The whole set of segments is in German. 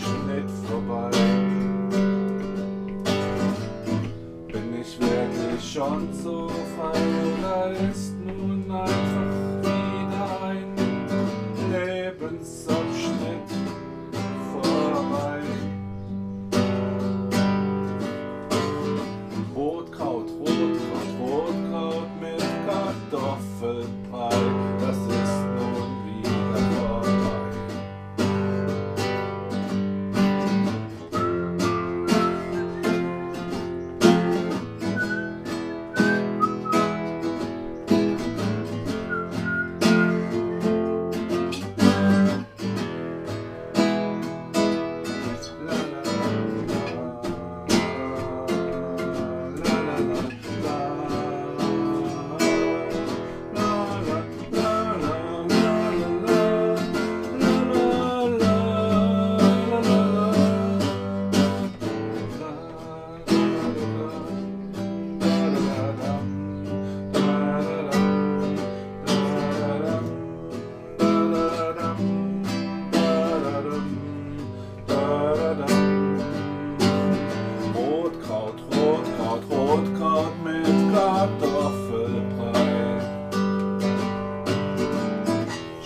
Schnitt vorbei. Bin ich wirklich schon so fein oder ist nun einfach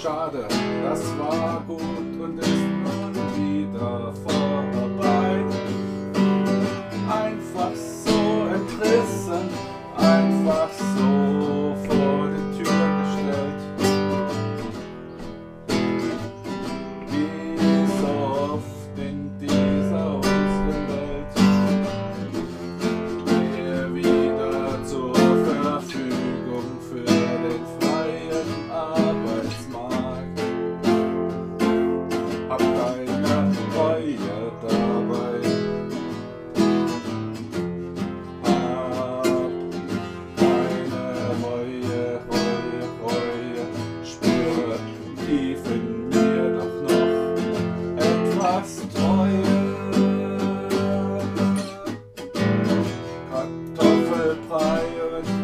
刷的。Apple pie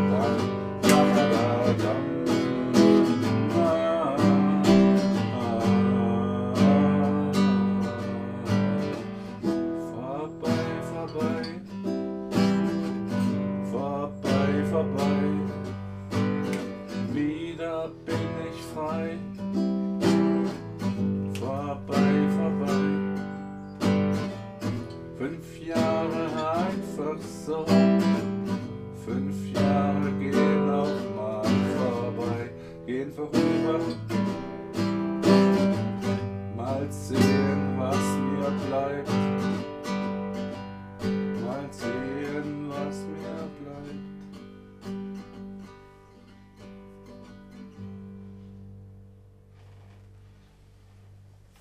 Fünf Jahre einfach so, fünf Jahre gehen auch mal vorbei, gehen vorüber. Mal sehen, was mir bleibt.